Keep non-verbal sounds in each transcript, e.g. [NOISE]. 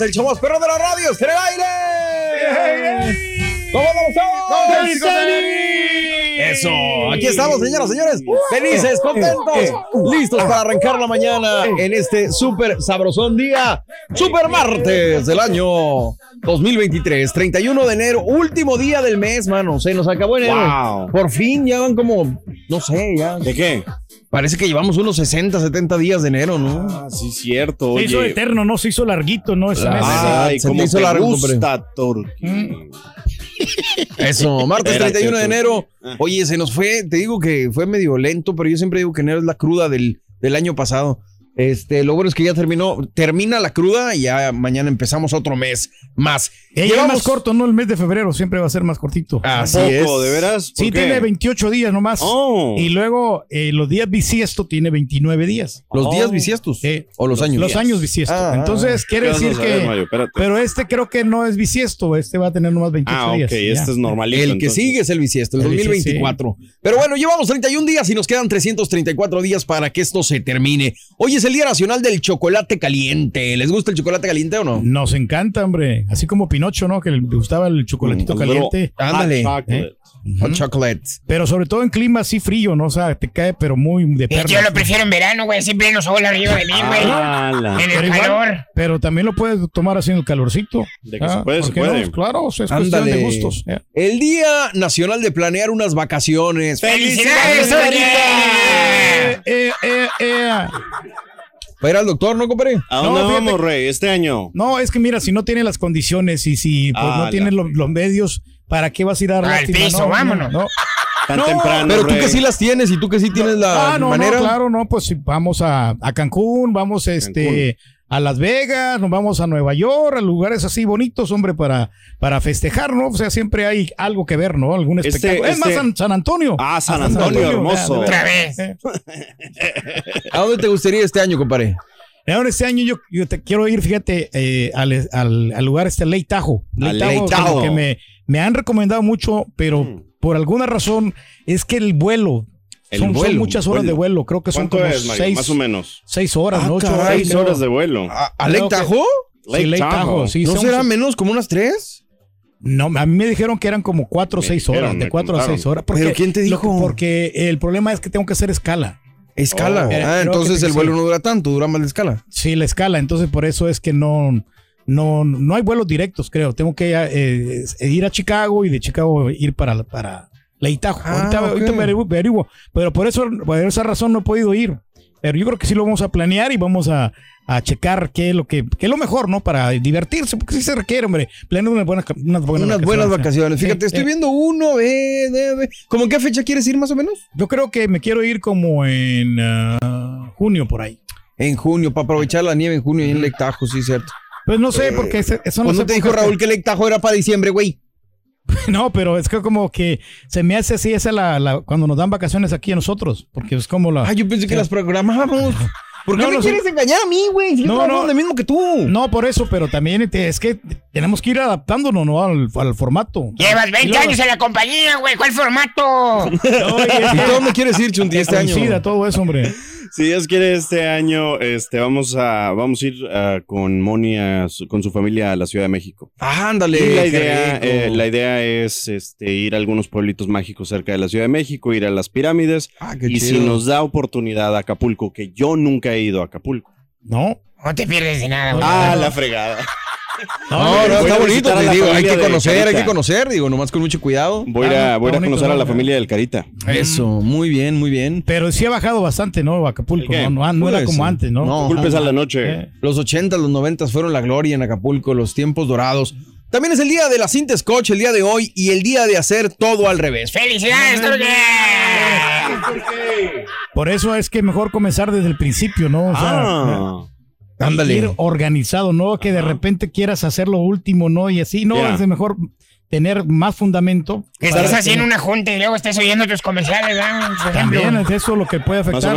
El show más perro de la radio está en el aire. ¿Cómo todos? Eso, aquí estamos, señoras y señores. Felices, contentos, listos para arrancar la mañana en este súper sabrosón día, super martes del año 2023, 31 de enero, último día del mes, mano. Se nos acabó enero. Wow. Por fin, ya van como, no sé, ya. ¿De qué? Parece que llevamos unos 60, 70 días de enero, ¿no? Ah, sí, cierto. Se hizo Oye. eterno, no se hizo larguito, ¿no? Ese mes. Ay, Se cómo te hizo te largo, gusta. Mm. Eso, martes Espérate, 31 de enero. Ah. Oye, se nos fue, te digo que fue medio lento, pero yo siempre digo que enero es la cruda del, del año pasado. Este, lo bueno es que ya terminó, termina la cruda y ya mañana empezamos otro mes más. Eh, ya es más corto, ¿no? El mes de febrero siempre va a ser más cortito. Así Poco, es. ¿de veras? ¿Por Sí, qué? tiene 28 días nomás. Oh. Y luego eh, los días bisiesto tiene 29 días. Los Oh. días bisiestos Sí. o los años. Los años bisiesto. Ah, Entonces, quiere ¿Qué vas a decir saber, que. Mario? Pero este creo que no es bisiesto. Este va a tener nomás 28 Ah, ok, días. este Ya. es normalito. El que entonces. sigue es el bisiesto, el, El bisiesto, 2024. Pero bueno, llevamos 31 días y nos quedan 334 días para que esto se termine. Hoy es el Día Nacional del Chocolate Caliente. ¿Les gusta el chocolate caliente o no? Nos encanta, hombre. Así como Pinocho, ¿no? Que le gustaba el chocolatito Mm, caliente. Ándale. chocolate. Hot chocolate. Pero sobre todo en clima así frío, ¿no? O sea, te cae, pero muy de perro. Yo lo prefiero en verano, güey. Siempre unos sol arriba de mí, güey. En Pero el igual- calor. Pero también lo puedes tomar así en el calorcito. Ah, De que se puede, ¿por se no? puede. Claro, o sea, es cuestión Ándale. de gustos. El Día Nacional de Planear unas vacaciones. ¡Felicidades, Eh, eh, eh, eh. ¿Para ir al doctor, no, compadre? ¿A dónde No, vamos, Rey? Este año. No, es que mira, si no tienes las condiciones y si pues, Ah, no tienes la- los, medios, ¿para qué vas a ir a dar Al piso, No, vámonos. no, no. Tan No, temprano. Pero tú que sí las tienes y tú que sí tienes la Ah, no, manera. no, claro, no, pues vamos a, a Cancún, vamos este a Las Vegas, nos vamos a Nueva York, a lugares así bonitos, hombre, para, para festejar, ¿no? O sea, siempre hay algo que ver, ¿no? Algún Este- espectáculo. es más, este- San, San Antonio. Ah, San Hasta Antonio, hermoso. Otra vez. [LAUGHS] ¿A dónde te gustaría este año, compadre? Ahora este año yo, yo te quiero ir, fíjate, eh, al, al- al lugar este Lake Tahoe, Tahoe. que me, me han recomendado mucho, pero Mm. por alguna razón es que el vuelo, El son, muchas horas vuelo. de vuelo, creo que son ¿Cuánto como es, Mario? seis, Más o menos. seis horas, Ah, ¿no? Ocho caray, horas, Seis horas de vuelo. ¿A, a Lake Tahoe? Sí, Lake Tahoe. Tahoe, sí, ¿No será menos como unas tres? No, a mí me dijeron que eran como cuatro o seis dijeron, horas, de cuatro a seis horas. Porque ¿Pero quién te dijo? que- porque el problema es que tengo que hacer escala. Escala. Oh. Eh, ah, entonces el sí. vuelo no dura tanto, dura más la escala. Sí, la escala, entonces por eso es que no, no, no hay vuelos directos, creo. Tengo que eh, ir a Chicago y de Chicago ir para, para Lake Tahoe. Ah, ahorita, me averiguo, me averiguo. pero por eso, por esa razón no he podido ir. Pero yo creo que sí lo vamos a planear y vamos a, a checar qué es lo que, qué es lo mejor, ¿no? Para divertirse, porque sí se requiere, hombre. Planear unas buenas, unas buenas Unas buenas vacaciones. Sí, Fíjate, estoy sí. viendo uno, ve, ve. ¿Cómo en qué fecha quieres ir más o menos? Yo creo que me quiero ir como en ah, junio por ahí. En junio, para aprovechar la nieve en junio y en Tahoe, sí, cierto. Pues no sé, porque ese- eso no ¿Cuándo sé te dijo Raúl que el tajo era para diciembre, güey? [LAUGHS] No, pero es que como que se me hace así, esa es la, la- cuando nos dan vacaciones aquí a nosotros, porque es como la... Ah, yo pensé que las programábamos. [LAUGHS] ¿Por qué No, me quieres engañar a mí, güey? Si No, no. donde mismo que tú. No, por eso, pero también te- es que tenemos que ir adaptándonos ¿no? al, al formato. Llevas Y 20 luego- años en la compañía, güey. ¿Cuál formato? [LAUGHS] No, y es ¿Y que- tú dónde quieres ir, Chunti, este año? todo eso, hombre. Si Dios quiere, este año este, vamos, a, vamos a ir ah, con Moni, a su- con su familia a la Ciudad de México. Ah, ándale. Y la idea, eh, la idea es este, ir a algunos pueblitos mágicos cerca de la Ciudad de México, ir a las pirámides. Ah, qué y chido. si nos da oportunidad a Acapulco, que yo nunca he ido a Acapulco. No. No te pierdes de nada, güey. Ah, la fregada. No, no, está bonito, te digo. Hay que conocer, hay que conocer, digo, nomás con mucho cuidado. Voy a, Ah, voy a conocer a la familia del Carita. Eso, muy bien, muy bien. Pero sí ha bajado bastante, ¿no? Acapulco. No, no, no era Pues, como antes, ¿no? no. Culpes a la noche. Eh, Los 80, los 90 fueron la gloria en Acapulco, los tiempos dorados. También es el día de la cinta scotch, el día de hoy, y el día de hacer todo al revés. ¡Felicidades! Por eso es que mejor comenzar desde el principio, ¿no? O sea, Ah. Ándale. ir organizado, ¿no? Que de repente quieras hacer lo último, ¿no? Y así, no, es mejor tener más fundamento. Que estés haciendo tener- una junta y luego estés oyendo tus comerciales, ¿verdad? También es eso lo que puede afectar.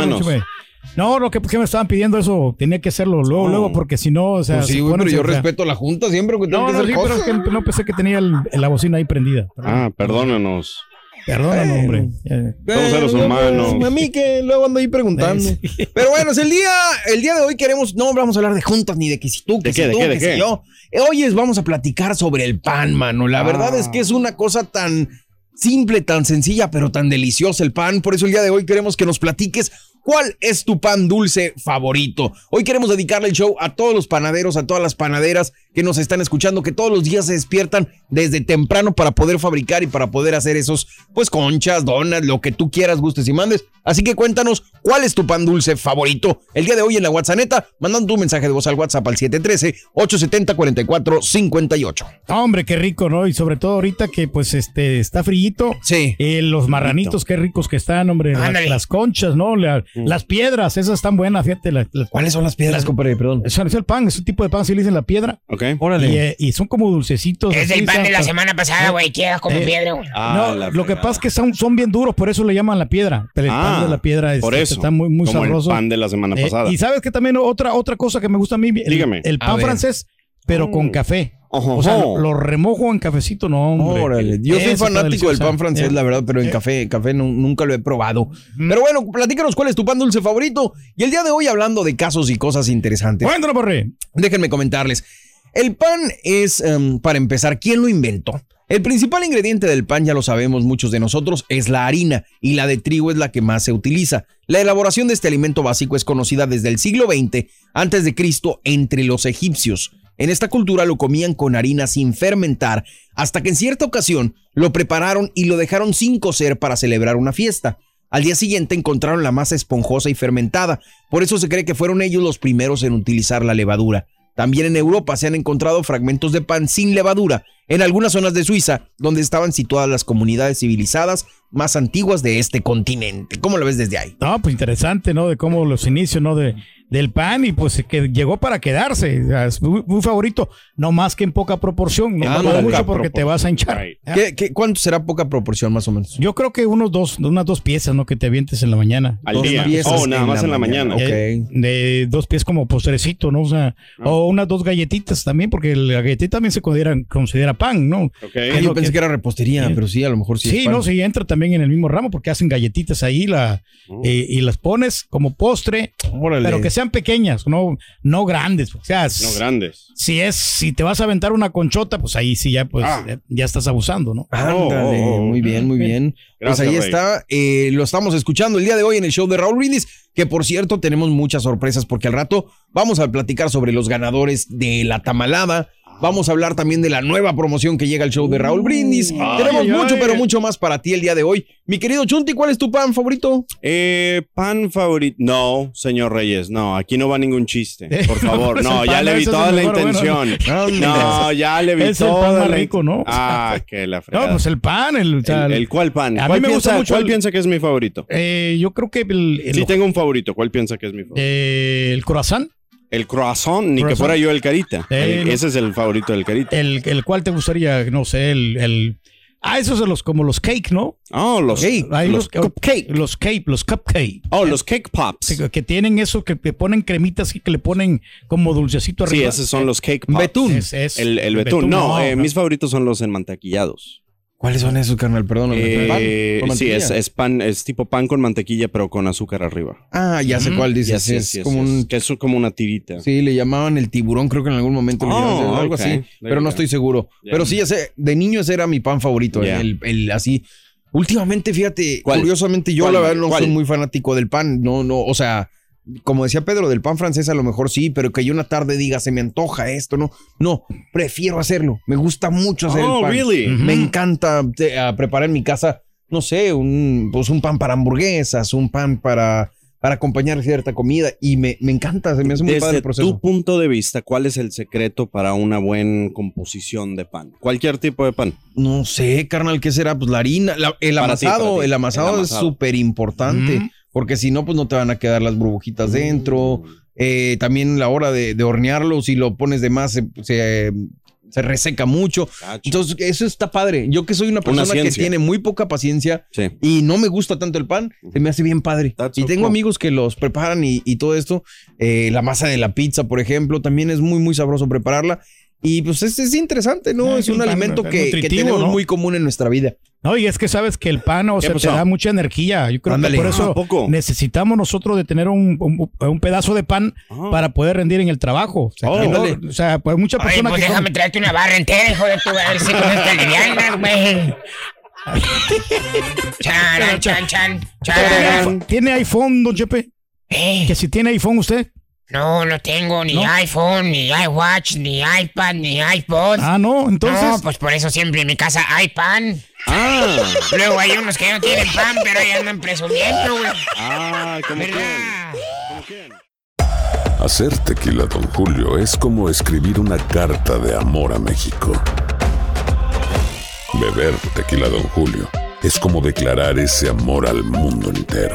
No, lo que, que me estaban pidiendo eso, tenía que hacerlo luego, Oh. luego, porque si no, o sea, Pues sí, güey, pero yo o sea, respeto la junta siempre, No, que no, hacer sí, pero es que no pensé que tenía el- la bocina ahí prendida. Ah, perdónanos. Perdóname, Bueno. hombre. Eh, Somos seres Eh, humanos. A mí que luego ando ahí preguntando. Sí. Pero bueno, es el día, el día de hoy queremos, no vamos a hablar de juntas ni de que si tú, que ¿De si qué, de tú, qué, que de si qué? yo. Hoy es, vamos a platicar sobre el pan, mano. La verdad es que es una cosa tan simple, tan sencilla, pero tan deliciosa el pan. Por eso el día de hoy queremos que nos platiques cuál es tu pan dulce favorito. Hoy queremos dedicarle el show a todos los panaderos, a todas las panaderas que nos están escuchando, que todos los días se despiertan desde temprano para poder fabricar y para poder hacer esos, pues conchas, donas, lo que tú quieras, gustes y mandes. Así que cuéntanos cuál es tu pan dulce favorito. El día de hoy en la WhatsApp, mandando tu mensaje de voz al WhatsApp al 713-870-4458. Hombre, qué rico, ¿no? Y sobre todo ahorita que pues este está frillito. Sí. Eh, los marranitos, qué ricos que están, hombre. La- Ándale. las conchas, ¿no? La- Las piedras, esas están buenas, fíjate. la- la- ¿Cuáles son las piedras, compadre? Perdón. es, es el pan, es un tipo de pan, si le dicen la piedra. ¿Ok? Órale. Y, eh, y son como dulcecitos. Es así, el pan de la semana pasada, güey. Queda como Eh, piedra, güey. Ah, no, lo que pasa es que son, son bien duros, por eso le llaman la piedra. Pero el Ah, pan de la piedra es, por eso. está muy, muy Como sabroso. el pan de la semana Eh, pasada. y sabes que también otra, otra cosa que me gusta a mí, el, Dígame. el A pan ver. francés, pero con Mm. café. Ojo, O sea, lo, lo remojo en cafecito, no, hombre. Órale. Yo soy fanático del pan francés, Eh, la verdad, pero en eh. café, café nu- nunca lo he probado. Pero bueno, platícanos cuál es tu pan dulce favorito. Y el día de hoy hablando de casos y cosas interesantes. Cuéntalo, porre. Déjenme comentarles. El pan es, em, para empezar, ¿quién lo inventó? El principal ingrediente del pan, ya lo sabemos muchos de nosotros, es la harina y la de trigo es la que más se utiliza. La elaboración de este alimento básico es conocida desde el siglo XX antes de Cristo entre los egipcios. En esta cultura lo comían con harina sin fermentar, hasta que en cierta ocasión lo prepararon y lo dejaron sin cocer para celebrar una fiesta. Al día siguiente encontraron la masa esponjosa y fermentada, por eso se cree que fueron ellos los primeros en utilizar la levadura. También en Europa se han encontrado fragmentos de pan sin levadura en algunas zonas de Suiza, donde estaban situadas las comunidades civilizadas más antiguas de este continente. ¿Cómo lo ves desde ahí? No, pues interesante, ¿no? De cómo los inicios, ¿no? De, del pan y pues que llegó para quedarse. O sea, Es muy, muy favorito, no más que en poca proporción. No Ah, poca mucho porque te vas a hinchar. Right. ¿Qué, qué- cuánto será poca proporción más o menos? Yo creo que unos dos, unas dos piezas, ¿no? Que te avientes en la mañana. Al Dos día. piezas Oh, nada más en la mañana. Ok. Eh, de dos pies como postrecito, ¿no? O sea, Ah. o unas dos galletitas también, porque la galletita también se considera, considera pan, ¿no? Ok. Ah, yo pensé que- que era repostería, Sí. pero sí, a lo mejor sí. Sí, es pan. no, sí, entra también en el mismo ramo porque hacen galletitas ahí la, Oh. eh, y las pones como postre, Órale. pero que sean pequeñas, no, no grandes. O sea, No grandes. si es, si te vas a aventar una conchota, pues ahí sí ya, pues, Ah. ya, ya estás abusando, ¿no? Ándale, Oh, oh, oh. muy bien, muy bien. Gracias, pues ahí Rey. está, eh, lo estamos escuchando el día de hoy en el show de Raúl Brindis, que por cierto tenemos muchas sorpresas porque al rato vamos a platicar sobre los ganadores de la tamalada. Vamos a hablar también de la nueva promoción que llega al show de Raúl Brindis. tenemos ay, mucho, ay. pero mucho más para ti el día de hoy. Mi querido Chunti, ¿cuál es tu pan favorito? Eh, pan favorito. No, señor Reyes, no, aquí no va ningún chiste. [LAUGHS] Por favor, no, ya le vi toda la intención. [LAUGHS] no. Ya le vi Es el pan más rico, ¿no? Ah, [LAUGHS] que la fregada. No, pues el pan, el, o sea, el, el cuál pan? A mí ¿Cuál me gusta mucho ¿Cuál el- piensa que es mi favorito? eh, yo creo que el, el, Sí, tengo un favorito. ¿Cuál piensa que es mi favorito? eh, el croissant. El croissant, ni que fuera yo el carita. El- ese es el favorito del carita. El, el cual te gustaría, no sé, el, el ah, esos son los como los cake, ¿no? Oh, los, Hay los los cupcake. los cake, los cupcake. Oh, los cake pops. Que, que tienen eso, que, que ponen cremitas y que le ponen como dulcecito Sí, arriba. esos son los cake pops. Betún. Es- es- El, el betún. No, no, eh, no. mis favoritos son los enmantequillados. ¿Cuáles son esos, carnal? Perdón. Eh, sí, es, es pan, es tipo pan con mantequilla, pero con azúcar arriba. Ah, ya sé cuál dices. Yes, es como yes. un Que es como una tirita. Sí, le llamaban el tiburón, creo que en algún momento le Oh, llamaban, algo ok. así, There pero no estoy seguro. Yeah. Pero sí, ya sé, de niño ese era mi pan favorito, Yeah. el, el así. Últimamente, fíjate, ¿Cuál? curiosamente yo ¿Cuál? la verdad no ¿Cuál? soy muy fanático del pan, no, no, o sea, como decía Pedro, del pan francés a lo mejor sí, pero que yo una tarde diga, se me antoja esto, no, no, prefiero hacerlo, me gusta mucho hacer Oh, el pan. really? Me encanta te- a preparar en mi casa, no sé, un, pues un pan para hamburguesas, un pan para, para acompañar cierta comida y me, me encanta, se me hace muy padre el proceso. tu punto de vista, ¿cuál es el secreto para una buena composición de pan? Cualquier tipo de pan. No sé, carnal, ¿qué será? Pues la harina, la- el amasado, ti. el amasado El es súper importante, Mm. Porque si no, pues no te van a quedar las burbujitas dentro. Eh, también la hora de, de hornearlo, si lo pones de más, se, se, se reseca mucho. Cacho. Entonces, eso está padre. Yo que soy una persona que ciencia. tiene muy poca paciencia Sí. y no me gusta tanto el pan, se me hace bien padre. That's y so tengo cool. amigos que los preparan y, y todo esto. Eh, la masa de la pizza, por ejemplo, también es muy, muy sabroso prepararla. Y pues es, es interesante, ¿no? Ah, es sí, un el pan alimento es que, que tenemos ¿no? muy común en nuestra vida. No, y es que sabes que el pan, o sea, te da mucha energía. Yo creo Ándale. que por eso necesitamos nosotros de tener un, un- un pedazo de pan Ah. para poder rendir en el trabajo. O sea, Oh, no- o sea, pues muchas personas pues que déjame comen- traerte una barra entera, hijo de tu a ver si con esta livianas, güey. Charan, [LAUGHS] chan, chan, charan. ¿Tiene iPhone, don Chepe? Eh, Que si tiene iPhone usted. No, no tengo ni ¿No? iPhone, ni iWatch, ni iPad, ni iPod. Ah, no, entonces. no, pues por eso siempre en mi casa hay pan. Ah, Luego hay unos que no tienen pan, pero ahí andan presumiendo, güey. ah, como. ¿Verdad? Hacer tequila, Don Julio, es como escribir una carta de amor a México. Beber tequila, Don Julio, es como declarar ese amor al mundo entero.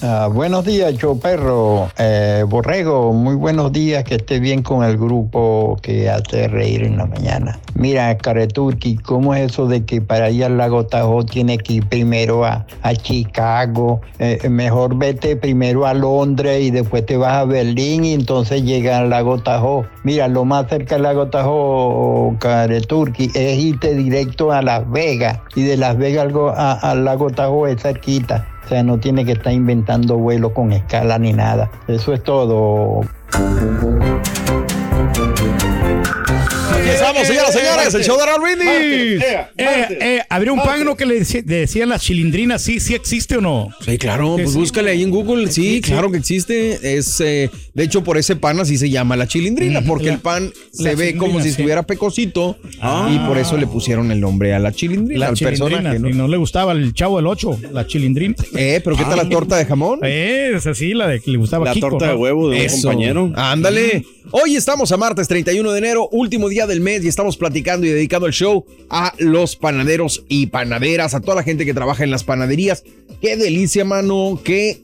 Ah, buenos días, yo perro. Eh, Borrego, muy buenos días, que esté bien con el grupo que hace reír en la mañana. Mira, Careturki, ¿cómo es eso de que para ir al lago Tahoe tiene que ir primero a, a Chicago? Eh, mejor vete primero a Londres y después te vas a Berlín y entonces llega al lago Tahoe. Mira, lo más cerca del lago Tahoe, Careturki, es irte directo a Las Vegas y de Las Vegas al, al lago Tahoe es cerquita. O sea, no tiene que estar inventando vuelos con escala ni nada. Eso es todo. Aquí estamos, señoras y señores, el show de Raúl Brindis. Eh, eh, habría un pan ¿no? que le decían las chilindrinas, ¿sí, sí existe o no? Sí, claro, pues sí. búscale ahí en Google. Sí, Sí, claro que existe. Es, eh, de hecho, por ese pan así se llama la chilindrina, porque La- el pan se ve como chilindrina, si sí. estuviera pecosito y por eso le pusieron el nombre a la chilindrina, La al chilindrina, personaje. ¿no? y no le gustaba el chavo del 8, la chilindrina. Eh, pero ¿qué tal la torta de jamón? Eh, es así, la de que le gustaba La Kiko, torta ¿no? de huevo de un compañero. Ándale. Hoy estamos a martes 31 de enero, último día del mes, y estamos platicando y dedicando el show a los panaderos y panaderas, a toda la gente que trabaja en las panaderías. Qué delicia, mano. Qué.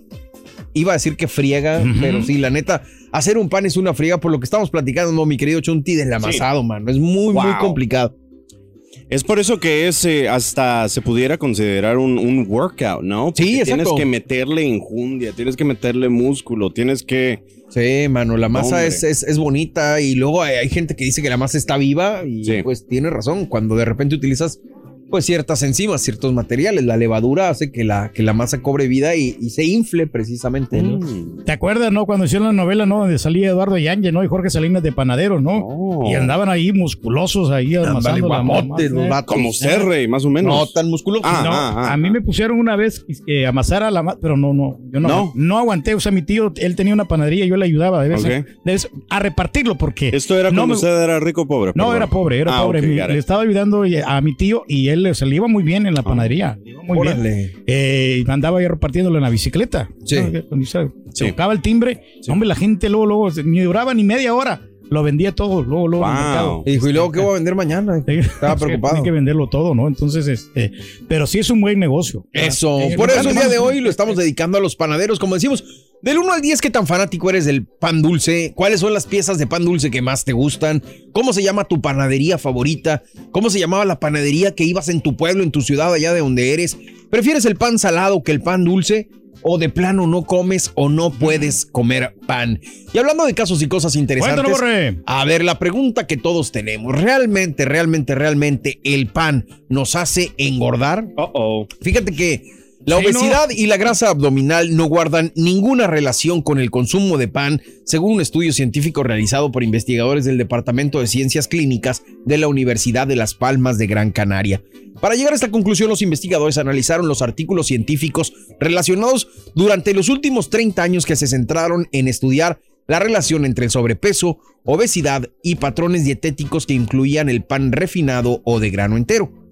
Iba a decir que friega, pero sí, la neta, hacer un pan es una friega por lo que estamos platicando, no, mi querido Chunti, del amasado, mano. Es muy, muy complicado. Es por eso que es eh, hasta se pudiera considerar un, un workout, ¿no? Porque Sí, exacto. Tienes que meterle injundia, tienes que meterle músculo, tienes que. Sí, mano, la masa es, es, es bonita y luego hay, hay gente que dice que la masa está viva y Sí. pues tiene razón. Cuando de repente utilizas pues ciertas enzimas, ciertos materiales, la levadura hace que la, que la masa cobre vida y, y se infle precisamente, ¿no? Mm. ¿Te acuerdas, no? Cuando hicieron la novela, ¿no? Donde salía Eduardo Yáñez, ¿no? Y Jorge Salinas de Panaderos, ¿no? Oh. Y andaban ahí musculosos ahí amasando la masa, los ¿eh? vatos. Como Cerre, más o menos. No tan musculosos. Ah, No, ah, a mí me pusieron una vez que amasara la masa, pero no, no, yo no, No. no. aguanté. O sea, mi tío, él tenía una panadería, yo le ayudaba de vez, vez- a repartirlo porque Esto era no cuando me- usted era rico o pobre. no perdón. era pobre, era Ah, pobre. Mi- le estaba ayudando a mi tío y él se le iba muy bien en la panadería. le iba muy bien. Eh, andaba ya repartiéndolo en la bicicleta. Sí. Cuando se Sí. tocaba el timbre, hombre, la gente luego, luego, ni duraba ni media hora. Lo vendía todo, luego, luego. en el Wow. mercado. Y dijo, ¿y luego qué voy a vender mañana? [LAUGHS] Estaba preocupado. Hay que venderlo todo, ¿no? Entonces, este, pero sí es un buen negocio. Eso, Eh, por eso el día de hoy lo estamos dedicando a los panaderos, como decimos. Del 1 al 10, ¿qué tan fanático eres del pan dulce? ¿Cuáles son las piezas de pan dulce que más te gustan? ¿Cómo se llama tu panadería favorita? ¿Cómo se llamaba la panadería que ibas en tu pueblo, en tu ciudad, allá de donde eres? ¿Prefieres el pan salado que el pan dulce? ¿O de plano no comes o no puedes comer pan? Y hablando de casos y cosas interesantes. Cuéntanos. A ver, la pregunta que todos tenemos, ¿realmente, realmente, realmente el pan nos hace engordar? Uh-oh. Fíjate que la obesidad y la grasa abdominal no guardan ninguna relación con el consumo de pan, según un estudio científico realizado por investigadores del Departamento de Ciencias Clínicas de la Universidad de Las Palmas de Gran Canaria. Para llegar a esta conclusión, los investigadores analizaron los artículos científicos relacionados durante los últimos 30 años que se centraron en estudiar la relación entre el sobrepeso, obesidad y patrones dietéticos que incluían el pan refinado o de grano entero.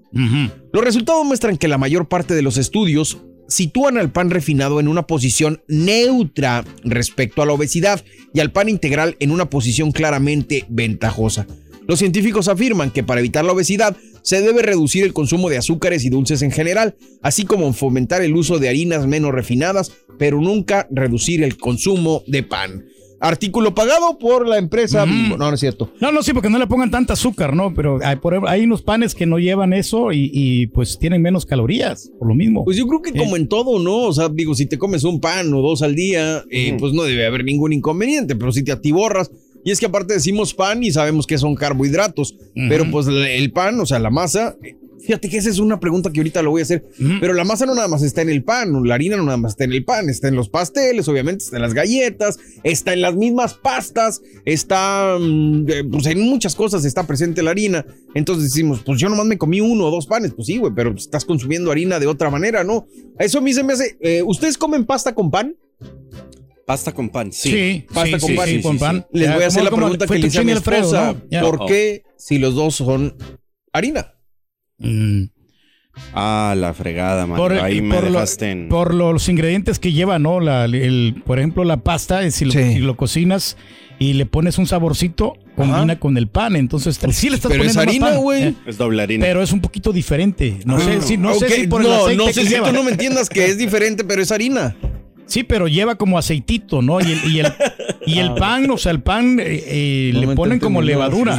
Los resultados muestran que la mayor parte de los estudios sitúan al pan refinado en una posición neutra respecto a la obesidad y al pan integral en una posición claramente ventajosa. Los científicos afirman que para evitar la obesidad se debe reducir el consumo de azúcares y dulces en general, así como fomentar el uso de harinas menos refinadas, pero nunca reducir el consumo de pan. Artículo pagado por la empresa Bimbo. No, no es cierto. No, no, sí, porque no le pongan tanta azúcar, ¿no? Pero hay, por hay unos panes que no llevan eso y, y, pues tienen menos calorías, por lo mismo. Pues yo creo que como en todo, ¿no? O sea, digo, si te comes un pan o dos al día, eh, pues no debe haber ningún inconveniente, pero si te atiborras. Y es que aparte decimos pan y sabemos que son carbohidratos, pero pues el pan, o sea, la masa, eh, fíjate que esa es una pregunta que ahorita lo voy a hacer, pero la masa no nada más está en el pan, la harina no nada más está en el pan, está en los pasteles, obviamente, está en las galletas, está en las mismas pastas, está, mm, pues en muchas cosas está presente la harina. Entonces decimos, pues yo nomás me comí uno o dos panes, pues sí, güey, pero estás consumiendo harina de otra manera, ¿no? Eso a mí se me hace, eh, ¿ustedes comen pasta con pan? Pasta con pan, sí. Sí, Pasta sí, con sí, pan. sí, con pan. Les Ya, voy a hacer la pregunta que le hice a mi Tuccini Alfredo, esposa. ¿no? ¿Por qué si los dos son harina? Mm. Ah, la fregada, man. Por, Ahí me por lo- dejaste en. por los ingredientes que lleva, ¿no? La- el, por ejemplo, la pasta, eh, si lo, Sí. si lo cocinas y le pones un saborcito, combina con el pan. Entonces, sí le estás Pero es poniendo más harina, güey. eh, Es doble harina. pero es un poquito diferente. No sé Ah. si, no sé si por el no, aceite no que sé si lleva. tú no me entiendas que es diferente, pero es harina. Sí, pero lleva como aceitito, ¿no? Y el, y el, y el [LAUGHS] pan, o sea, el pan eh, eh, No le ponen como levadura.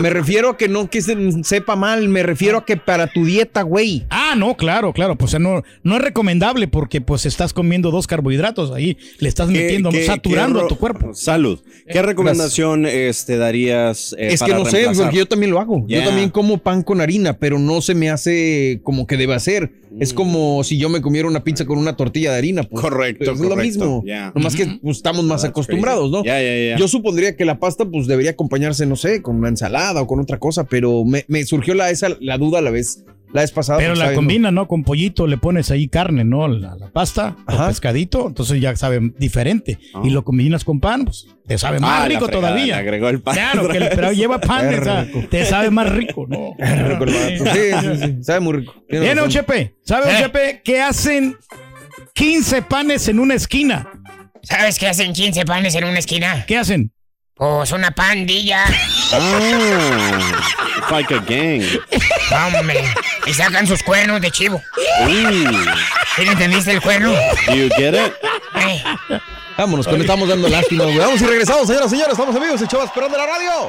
Me refiero a que no que se sepa mal, me refiero a que para tu dieta, güey. Ah, no, claro, claro. Pues no, no es recomendable porque pues estás comiendo dos carbohidratos ahí, le estás ¿Qué- metiendo, qué- saturando qué a tu cuerpo. Salud. ¿Qué recomendación este, darías eh, es que para no sé, porque yo también lo hago. Yeah. Yo también como pan con harina, pero no se me hace como que debe hacer. Es como si yo me comiera una pizza con una tortilla de harina. Pues, Correcto, Es lo mismo. Yeah. Nomás que pues, estamos más That's acostumbrados, ¿no? crazy. Yeah, yeah, yeah. Yo supondría que la pasta pues debería acompañarse, no sé, con una ensalada o con otra cosa, pero me, me surgió la, esa, la duda a la vez, la vez pasada. Pero la combina, ¿no? Con pollito le pones ahí carne, ¿no? La, la pasta, Ajá. o pescadito, entonces ya sabe diferente. Y lo combinas con pan, pues te sabe más Ah, la rico fregada, todavía. le agregó el pan. Claro, que el- pero lleva pan, o sea, te sabe más rico, ¿no? Rico el vato. Sí, sí, sí, sabe muy rico. Tiene Bien. Chepe, ¿sabe, ¿Eh? Chepe, qué hacen 15 panes en una esquina? ¿Sabes qué hacen 15 panes en una esquina? ¿Qué hacen? Pues una pandilla. It's like a gang. Hombre. Y sacan sus cuernos de chivo. ¿Sí entendiste el cuerno? do you get it? Eh, Vámonos, que le estamos dando lástima, güey. Vamos y regresamos, señoras y señores. Estamos amigos, el Chavas Perón de la radio.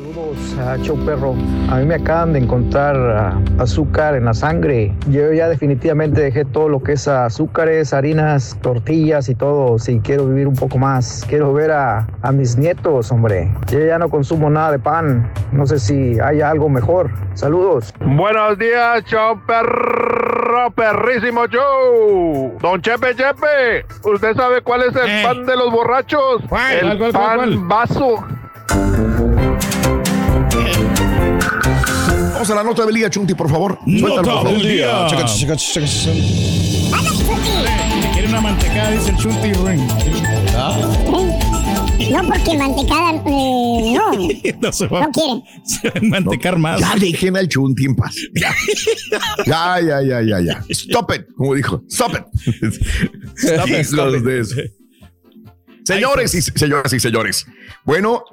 Saludos a Show Perro. A mí me acaban de encontrar ah, azúcar en la sangre. Yo ya definitivamente dejé todo lo que es azúcares, harinas, tortillas y todo. Si quiero vivir un poco más, quiero ver a, a mis nietos, hombre. Yo ya no consumo nada de pan. No sé si hay algo mejor. Saludos. Buenos días, show perro, perrísimo show. Don Chepe Chepe, ¿usted sabe cuál es el pan de los borrachos? el ¿Cuál, cuál, cuál, pan cuál? vaso. Vamos a la nota del día, Chunti, por favor. Suéltalo, por Nota favor. del día. Quiere una mantecada, dice el Chunti Ring. No, porque mantecada, eh, no. [LAUGHS] No se va. No quiere. Se va a mantecar más. Ya dejen al Chunti en paz. Ya. ya, ya, ya, ya, ya. Stop it, como dijo. Stop it. Stop it, [LAUGHS] stop Los it. de eso. Señores y señoras y señores, bueno,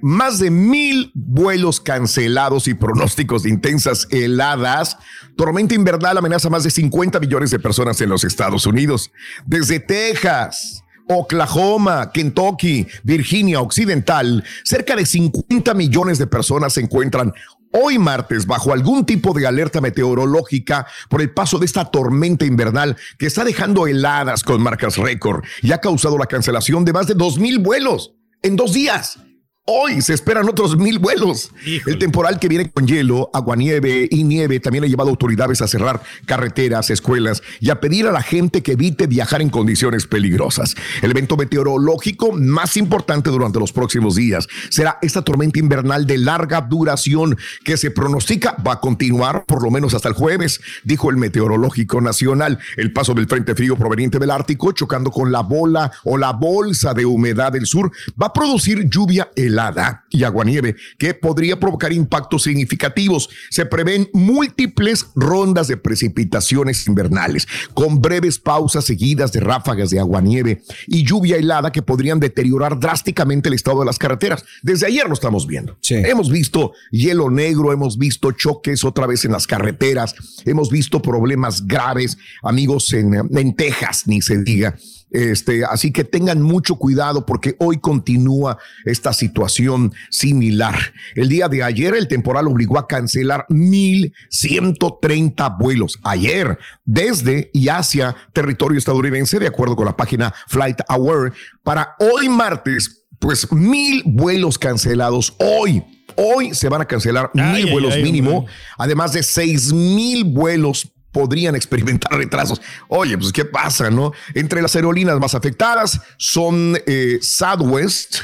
más de mil vuelos cancelados y pronósticos de intensas heladas. Tormenta invernal amenaza a más de 50 millones de personas en los Estados Unidos. Desde Texas, Oklahoma, Kentucky, Virginia Occidental, cerca de 50 millones de personas se encuentran hoy martes bajo algún tipo de alerta meteorológica por el paso de esta tormenta invernal que está dejando heladas con marcas récord y ha causado la cancelación de más de 2.000 vuelos en dos días. Hoy se esperan otros mil vuelos. El temporal que viene con hielo, aguanieve y nieve también ha llevado a autoridades a cerrar carreteras, escuelas y a pedir a la gente que evite viajar en condiciones peligrosas. El evento meteorológico más importante durante los próximos días será esta tormenta invernal de larga duración que se pronostica va a continuar por lo menos hasta el jueves, dijo el Meteorológico Nacional. El paso del frente frío proveniente del Ártico chocando con la bola o la bolsa de humedad del sur va a producir lluvia helada y aguanieve que podría provocar impactos significativos. Se prevén múltiples rondas de precipitaciones invernales, con breves pausas seguidas de ráfagas de aguanieve y lluvia helada que podrían deteriorar drásticamente el estado de las carreteras. Desde ayer lo estamos viendo. Hemos visto hielo negro, hemos visto choques otra vez en las carreteras, hemos visto problemas graves, amigos, en, en Texas, ni se diga. Este, así que tengan mucho cuidado porque hoy continúa esta situación similar. El día de ayer el temporal obligó a cancelar 1.130 vuelos ayer desde y hacia territorio estadounidense, de acuerdo con la página Flight Aware. Para hoy martes, pues mil vuelos cancelados hoy. Hoy se van a cancelar Ay, mil ay, vuelos ay, mínimo, además de seis mil vuelos podrían experimentar retrasos. Oye, pues qué pasa, ¿no? Entre las aerolíneas más afectadas son eh, Southwest,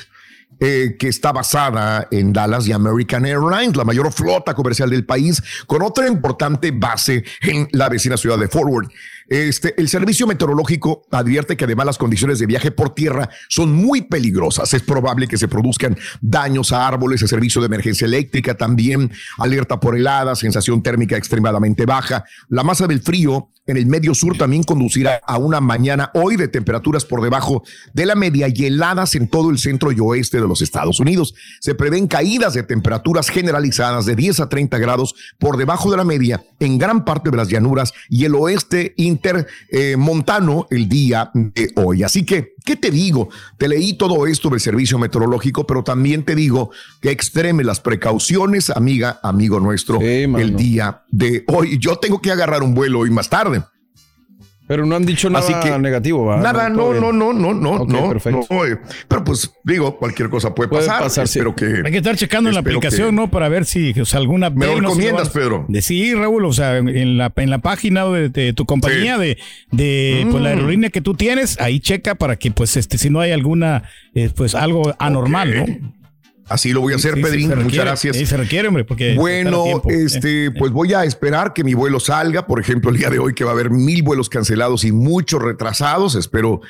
eh, que está basada en Dallas y American Airlines, la mayor flota comercial del país, con otra importante base en la vecina ciudad de Forward. Este, el servicio meteorológico advierte que además las condiciones de viaje por tierra son muy peligrosas. Es probable que se produzcan daños a árboles, el servicio de emergencia eléctrica también, alerta por heladas, sensación térmica extremadamente baja. La masa del frío en el medio sur también conducirá a una mañana hoy de temperaturas por debajo de la media y heladas en todo el centro y oeste de los Estados Unidos. Se prevén caídas de temperaturas generalizadas de 10 a 30 grados por debajo de la media en gran parte de las llanuras y el oeste intermontano el día de hoy. Así que, ¿qué te digo? Te leí todo esto del servicio meteorológico, pero también te digo que extreme las precauciones, amiga, amigo nuestro, el día de hoy. Yo tengo que agarrar un vuelo hoy más tarde. Pero no han dicho nada Así que- negativo, ¿va? Nada, no, no, no, no, no, Ok, no, perfecto. no, eh, Pero pues digo, cualquier cosa puede, Puede pasar. pasar, sí. Espero que. Hay que estar checando en la aplicación, que- ¿no? Para ver si o sea, alguna. ¿Me lo no recomiendas, vas- Pedro? De sí, Raúl, o sea, en la, en la página de, de tu compañía, de, de pues, la Mm. aerolínea que tú tienes, ahí checa para que, pues, este, si no hay alguna, eh, pues, algo anormal, ¿no? Así lo voy a hacer, Sí, sí, Pedrín. Muchas gracias. Sí, se requiere, hombre, porque. Bueno, tiempo. este, pues voy a esperar que mi vuelo salga. Por ejemplo, el día de hoy que va a haber mil vuelos cancelados y muchos retrasados. Espero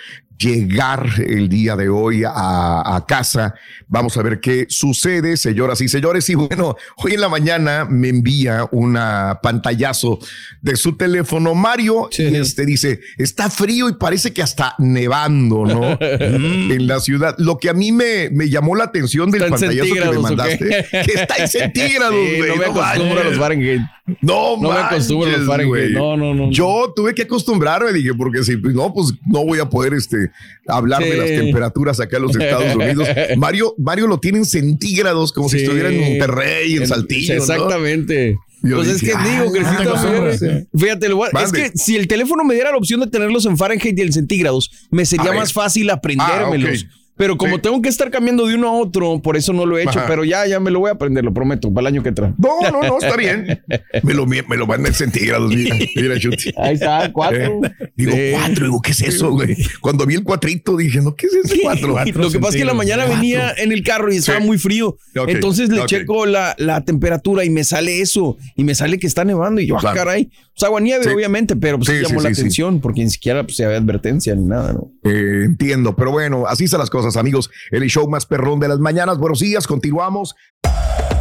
llegar el día de hoy a, a casa. Vamos a ver qué sucede, señoras y señores. Y bueno, hoy en la mañana me envía una pantallazo de su teléfono Mario y este dice, está frío y parece que hasta nevando, ¿no? [LAUGHS] en la ciudad. Lo que a mí me, me llamó la atención del pantallazo que me centígrados, ¿o mandaste, que está en [LAUGHS] centígrados, Sí, no me acostumbro a los Fahrenheit. No, No me acostumbro a los Fahrenheit. No, no, no, no. Yo tuve que acostumbrarme, dije, porque si no, pues no voy a poder este, hablar de las temperaturas acá en los Estados Unidos. [LAUGHS] Mario, Mario lo tiene en centígrados, como si estuviera en Monterrey, en, En- Saltillo. ¿no? Exactamente. Yo Pues es que digo, ah, te acostumbras. fíjate, es que si el teléfono me diera la opción de tenerlos en Fahrenheit y en centígrados, me sería más fácil aprendérmelos. Ah, ok. Pero como Sí. tengo que estar cambiando de uno a otro, por eso no lo he hecho, Ajá. pero ya, ya me lo voy a aprender, lo prometo, para el año que entra. No, no, no, está bien. Me lo, me lo manda en centígrados, mira, mira, Chuti. Ahí está, cuatro. Eh, digo, Sí. cuatro, digo, ¿qué es eso, güey? Cuando vi el cuatrito dije, no, ¿qué es ese cuatro? Lo que pasa es que en la mañana venía en el carro y estaba Sí. muy frío. Entonces le checo la, la temperatura y me sale eso. Y me sale que está nevando. Y yo, ah, Claro. caray. Pues agua nieve, Sí. obviamente, pero pues Sí, llamó sí, la sí, sí. atención porque ni siquiera pues, se había advertencia ni nada, ¿no? Eh, entiendo, pero bueno, así están las cosas, amigos. El show más perrón de las mañanas. Buenos días, continuamos.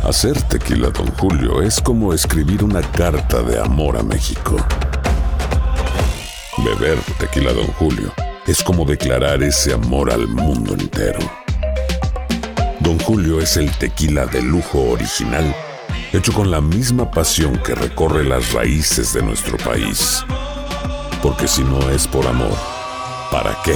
Hacer tequila, Don Julio, es como escribir una carta de amor a México. Beber tequila, Don Julio, es como declarar ese amor al mundo entero. Don Julio es el tequila de lujo original, hecho con la misma pasión que recorre las raíces de nuestro país. Porque si no es por amor, ¿para qué?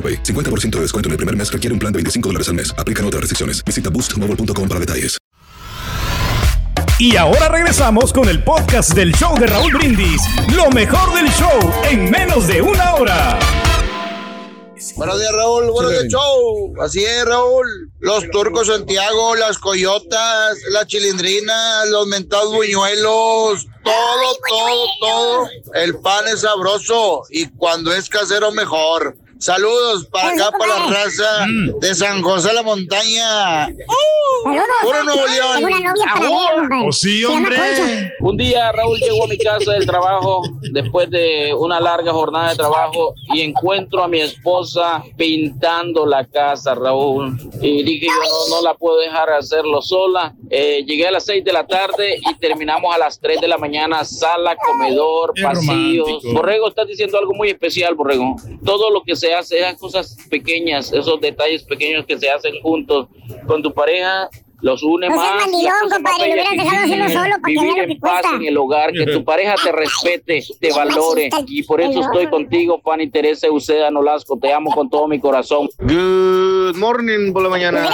AroPay. 50% de descuento en el primer mes requiere un plan de 25 dólares al mes. Aplican otras restricciones. Visita boostmobile.com para detalles. Y ahora regresamos con el podcast del show de Raúl Brindis. Lo mejor del show en menos de una hora. Buenos días, Raúl. Buenos días, show. Así es, Raúl. Los turcos Santiago, las coyotas, las chilindrinas, los mentados buñuelos, todo, todo, todo. El pan es sabroso y cuando es casero, mejor. Saludos para acá, para la raza de San José de la Montaña. Puro Nuevo León. Ver, compadre. Oh, sí, hombre. Un día Raúl llegó a mi casa del trabajo después de una larga jornada de trabajo y encuentro a mi esposa pintando la casa, Raúl. Y dije yo no, no la puedo dejar hacerlo sola. Eh, llegué a las 6 de la tarde y terminamos a las 3 de la mañana, sala, comedor, pasillos. Borrego, estás diciendo algo muy especial, Borrego. Todo lo que se hace, esas cosas pequeñas, esos detalles pequeños que se hacen juntos con tu pareja, los une No más. más compadre, lo hubieras que dejado hacerlo solo para que Vivir lo en que paz cuesta. en el hogar, que tu pareja te respete, te valore. Y por eso estoy contigo, Fanny Teresa Uceda Nolasco. Te amo con todo mi corazón. Good morning por la mañana.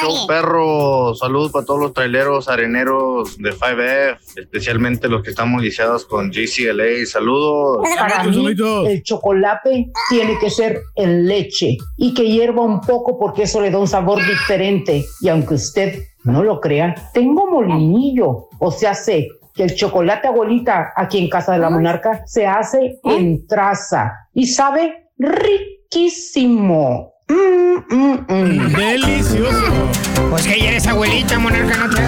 Show perro, saludos para todos los traileros, areneros de 5F, especialmente los que estamos lisiados con GCLA. Saludos. Para mí, el chocolate tiene que ser en leche y que hierva un poco porque eso le da un sabor diferente. Y aunque usted no lo crea, tengo molinillo. O sea, sé que el chocolate abuelita aquí en Casa de la Monarca se hace en traza y sabe riquísimo. Mm, mm, mm. Delicioso. Pues que ya eres abuelita, monarca, no te... [LAUGHS]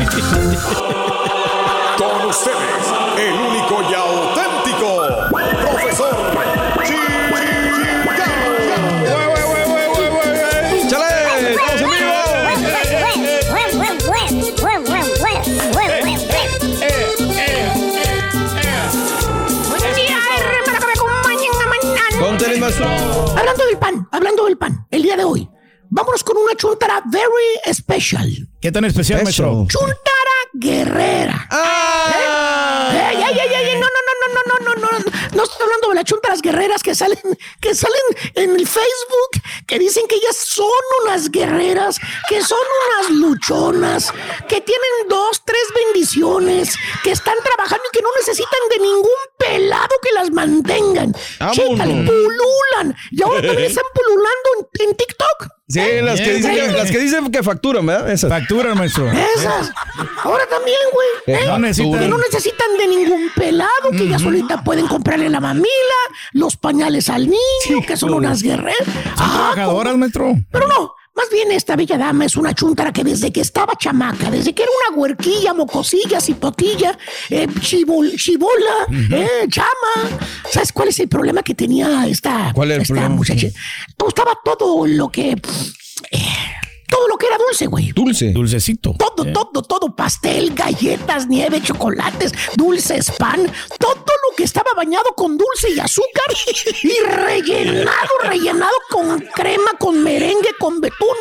Con ustedes, Hablando del pan, hablando del pan, el día de hoy, vámonos con una chuntara very special. ¿Qué tan especial, maestro? Chuntara guerrera. ¿Eh? ¡Ey, ey, ey, no, estoy hablando de las chuntaras guerreras que salen, que salen en el Facebook, que dicen que ellas son unas guerreras, que son unas luchonas, que tienen dos, tres bendiciones, que están trabajando y que no necesitan de ningún pelado que las mantengan. Pululan pululan. Y ahora [LAUGHS] también están pululando en, en TikTok. Sí, las que, dicen que, las que dicen que facturan, ¿verdad? Esas. Facturan, maestro. Esas. Ahora también, güey. Eh, ¿eh? no necesitan- Que no necesitan de ningún pelado, que ya solita pueden comprarle la mamila, los pañales al niño, que son unas guerreras. Ah, Trabajadoras, maestro. pero no, más bien esta bella dama es una chuntara que desde que estaba chamaca, desde que era una huerquilla, mocosilla, cipotilla, eh, chibol- chibola, eh, chama. ¿Sabes cuál es el problema que tenía esta, ¿Cuál es el esta problema? muchacha? Gustaba todo lo que... eh, todo lo que era dulce, güey. Dulce. Dulcecito. Todo, todo, todo, pastel, galletas, nieve, chocolates, dulces, pan, todo lo que estaba bañado con dulce y azúcar [LAUGHS] y rellenado, rellenado con crema, con merengue, con betún.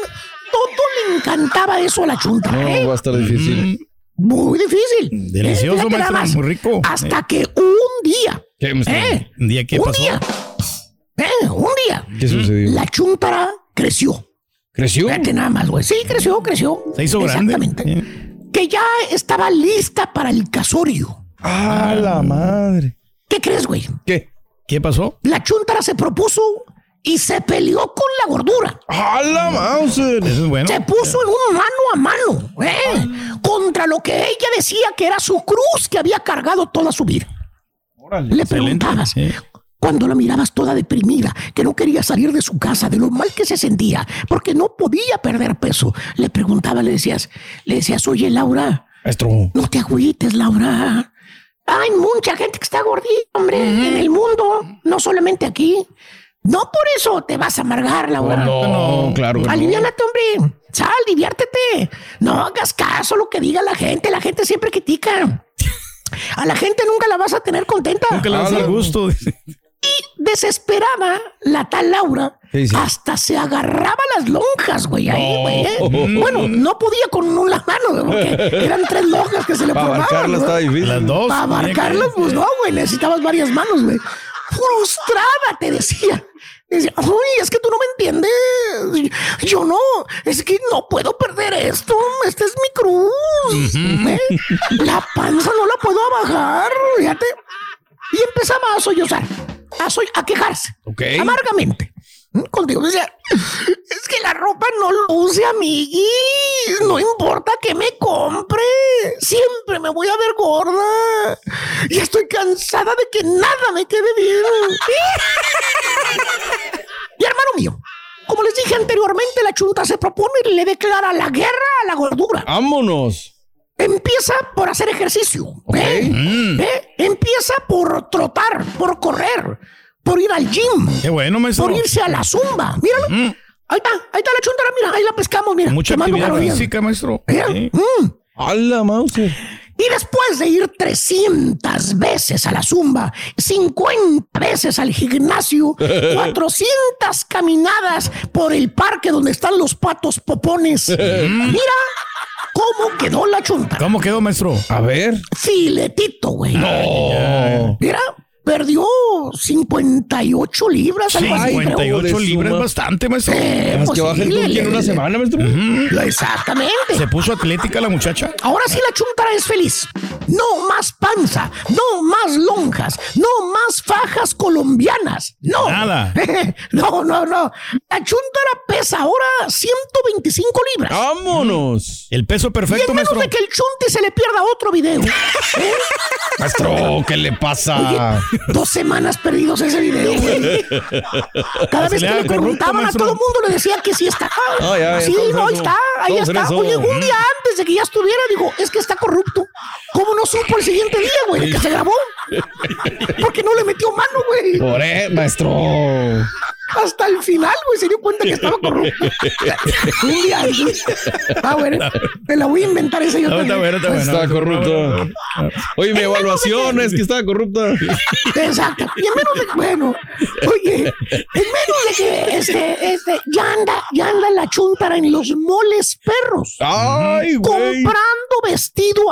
Todo le encantaba eso a la chunta. No, ¿eh? va a estar difícil. Muy difícil. Delicioso, Eh, maestro, más. muy rico. Hasta que un día, ¿Qué? ¿eh? ¿Un día qué un pasó? día, ¿eh? un día, ¿Qué sucedió? la chuntara creció. ¿Creció? Fíjate nada más, güey. Sí, creció, creció. Se hizo grande. Exactamente. Que ya estaba lista para el casorio. ¡Ah, la madre! ¿Qué crees, güey? ¿Qué? ¿Qué pasó? La chuntara se propuso y se peleó con la gordura. ¡Ah, la Mauser! Eso es bueno. Se puso en un mano a mano, ¿eh? Contra lo que ella decía que era su cruz que había cargado toda su vida. Le Excelente. preguntabas. Cuando la mirabas toda deprimida, que no quería salir de su casa, de lo mal que se sentía, porque no podía perder peso, le preguntaba, le decías, le decías, oye, Laura, Maestro. no te agüites, Laura. Hay mucha gente que está gordita, hombre, en el mundo, no solamente aquí. No por eso te vas a amargar, Laura. No, claro que no. Aliviánate, hombre. Sal, diviértete. No hagas caso a lo que diga la gente. La gente siempre critica. A la gente nunca la vas a tener contenta. Nunca le vas a dar gusto. Dice. Desesperada, la tal Laura Sí, sí. hasta se agarraba las lonjas, güey. Ahí, güey. ¿eh? Bueno, no podía con una mano, güey, porque eran tres lonjas que se le Para formaban. está difícil. Las dos. Para abarcarlas, pues no, güey. Necesitabas varias manos, güey. Frustrada, te decía. Decía, uy, es que tú no me entiendes. Yo no, es que no puedo perder esto. Esta es mi cruz. ¿eh? La panza no la puedo bajar, fíjate. Y empezaba a sollozar, a, soy- a quejarse. Ok. Amargamente. ¿Mm? Contigo decía, es que la ropa no luce, amigui. No importa que me compre. Siempre me voy a ver gorda. Y estoy cansada de que nada me quede bien. y hermano mío, como les dije anteriormente, la chunta se propone y le declara la guerra a la gordura. ¡Vámonos! Empieza por hacer ejercicio. ¿eh? ¿eh? Empieza por trotar, por correr, por ir al gym, Qué bueno, maestro. por irse a la zumba. Míralo. Ahí está, ahí está la chuntara, mira, ahí la pescamos, mira. Mucha actividad física, maestro. Mira, Sí. mm. ¡A la Mauser! Y después de ir 300 veces a la zumba, 50 veces al gimnasio, [LAUGHS] 400 caminadas por el parque donde están los patos popones, mira cómo quedó la chunta. ¿Cómo quedó, maestro? A ver. Filetito, güey. No. Mira, perdió 58 libras. algo así, creo. 58 de libras suma. bastante, maestro. Eh, Más pues que baje el sí, en una semana, maestro. Exactamente. Se puso atlética la muchacha. Ahora sí la chuntara es feliz. No más panza, no más lonjas, no más fajas colombianas. No. Nada. [LAUGHS] no, no, no. La chuntara pesa ahora 125 libras. ¡Vámonos! El peso y perfecto, en menos maestro. de que el chunti se le pierda otro video. ¿Eh? [LAUGHS] Maestro, ¿qué le pasa? Dos semanas perdidos ese video, güey. Cada vez que le preguntaban a todo el mundo le decía que sí está. Ah, ya, sí, no, ahí está, ahí está. eso. Oye, un día antes de que ya estuviera, digo, es que está corrupto. ¿Cómo no supo el siguiente día, güey, que se grabó? Porque no le metió mano, güey. Por eh, maestro. Hasta el final, güey, se dio cuenta que estaba corrupto. [LAUGHS] un día antes. Ah, bueno, me la voy a inventar esa yo No, está también. bueno, está bueno. Estaba corrupto. Oye, mi evaluación es que estaba corrupta. Exacto. Y en menos de bueno, oye, en menos de que este, este, ya anda, ya anda la chuntara en los moles perros. Ay, güey. Comprando vestido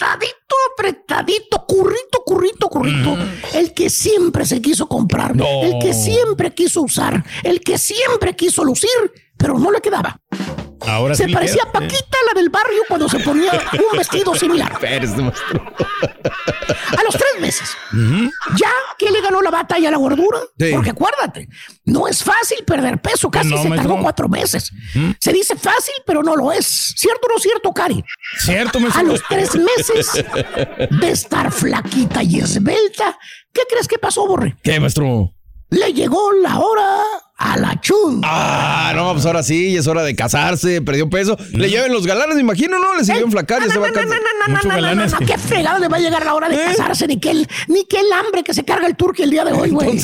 apretadito, apretadito, currito, currito, currito. El que siempre se quiso comprar, No. el que siempre quiso usar, el que siempre quiso lucir, pero no le quedaba. Ahora Se sí, parecía a. Paquita, la del barrio, cuando se ponía [LAUGHS] un vestido similar. A los tres meses, ya que le ganó la batalla a la gordura, Sí. porque acuérdate, no es fácil perder peso, casi No, se tardó cuatro meses. Se dice fácil, pero no lo es. ¿Cierto o no cierto, Cari? Cierto, A maestro. los tres meses de estar flaquita y esbelta, ¿qué crees que pasó, Borre? ¿Qué, maestro? Le llegó la hora a la chun. Ah, no, pues ahora sí, es hora de casarse, perdió peso. Le lleven los galanes, me imagino, ¿no? Le siguió enflacar y se va a casar. No, no, no, no, no, qué fregado le va a llegar la hora de ¿Eh? casarse, ni que el, hambre que se carga el turqui el día de hoy, güey.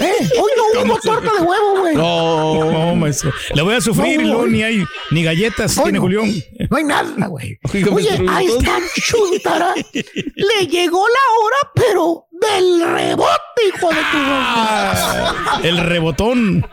Eh, Hoy no hubo torta de huevo, güey. No. No, maestro. Le voy a sufrir, No, ni hay ni galletas tiene no. Julián. No hay nada, güey. Oye, a esta chuntara le llegó la hora, pero del rebote, hijo de tu... Ah, el rebotón.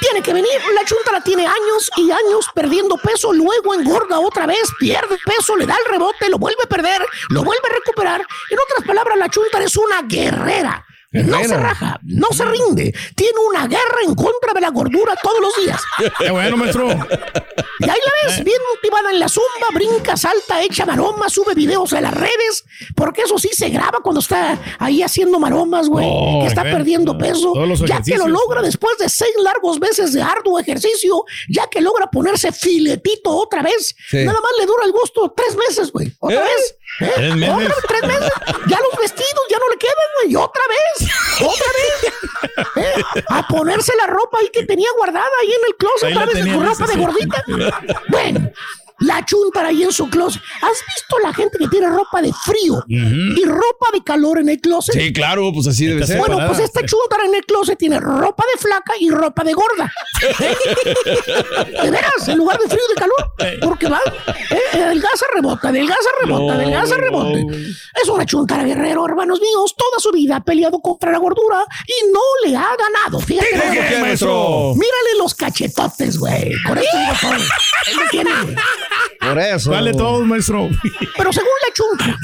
Tiene que venir. La chuntara tiene años y años perdiendo peso, luego engorda otra vez, pierde peso, le da el rebote, lo vuelve a perder, lo vuelve a recuperar. En otras palabras, la chuntara es una guerrera. No se raja, no se rinde. Tiene una guerra en contra de la gordura todos los días. [LAUGHS] Qué bueno, maestro. Y ahí la ves, bien motivada en la zumba, brinca, salta, echa maromas, sube videos a las redes, porque eso sí se graba cuando está ahí haciendo maromas, güey, Oh, que está bueno. perdiendo peso. Ya que lo logra después de seis largos meses de arduo ejercicio, ya que logra ponerse filetito otra vez, Sí. nada más le dura el gusto tres meses, güey. Otra ¿Eh? vez. Tres meses. Tres meses. Ya los vestidos ya no le quedan, güey. Otra vez. Otra vez. [LAUGHS] ¿Eh? A ponerse la ropa ahí que tenía guardada ahí en el closet, otra vez tenía, con ropa de gordita. Bueno, la chuntara ahí en su closet. ¿Has visto la gente que tiene ropa de frío y ropa de calor en el closet? Sí, claro, pues así debe ser. Bueno, pues esta chuntara en el closet tiene ropa de flaca y ropa de gorda. [LAUGHS] De veras, en lugar de frío y de calor. Porque va, eh, adelgaza, rebota, adelgaza, rebota, No, adelgaza, rebota. Es una chuntara guerrero, hermanos míos. Toda su vida ha peleado contra la gordura y no le ha ganado. Fíjate. ¿Cómo nada que, más. maestro? Mírale los cachetotes, güey. Con esto digo todo. [LAUGHS] Tiene. Por eso. Vale todos, maestro. Pero según la chunta,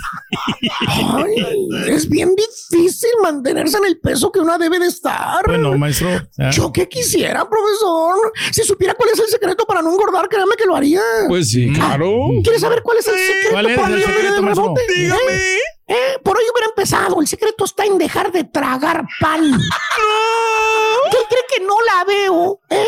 ay, es bien difícil mantenerse en el peso que una debe de estar. Bueno, maestro. Yo que quisiera, profesor. Si supiera cuál es el secreto para no engordar, créame que lo haría. Pues sí, claro. ¿Quieres saber cuál es el secreto ¿Cuál es para el no secreto, maestro? rebote? ¿Eh? Eh, Por hoy hubiera empezado. El secreto está en dejar de tragar pan. [LAUGHS] ¿Qué cree que no la veo? ¿Eh?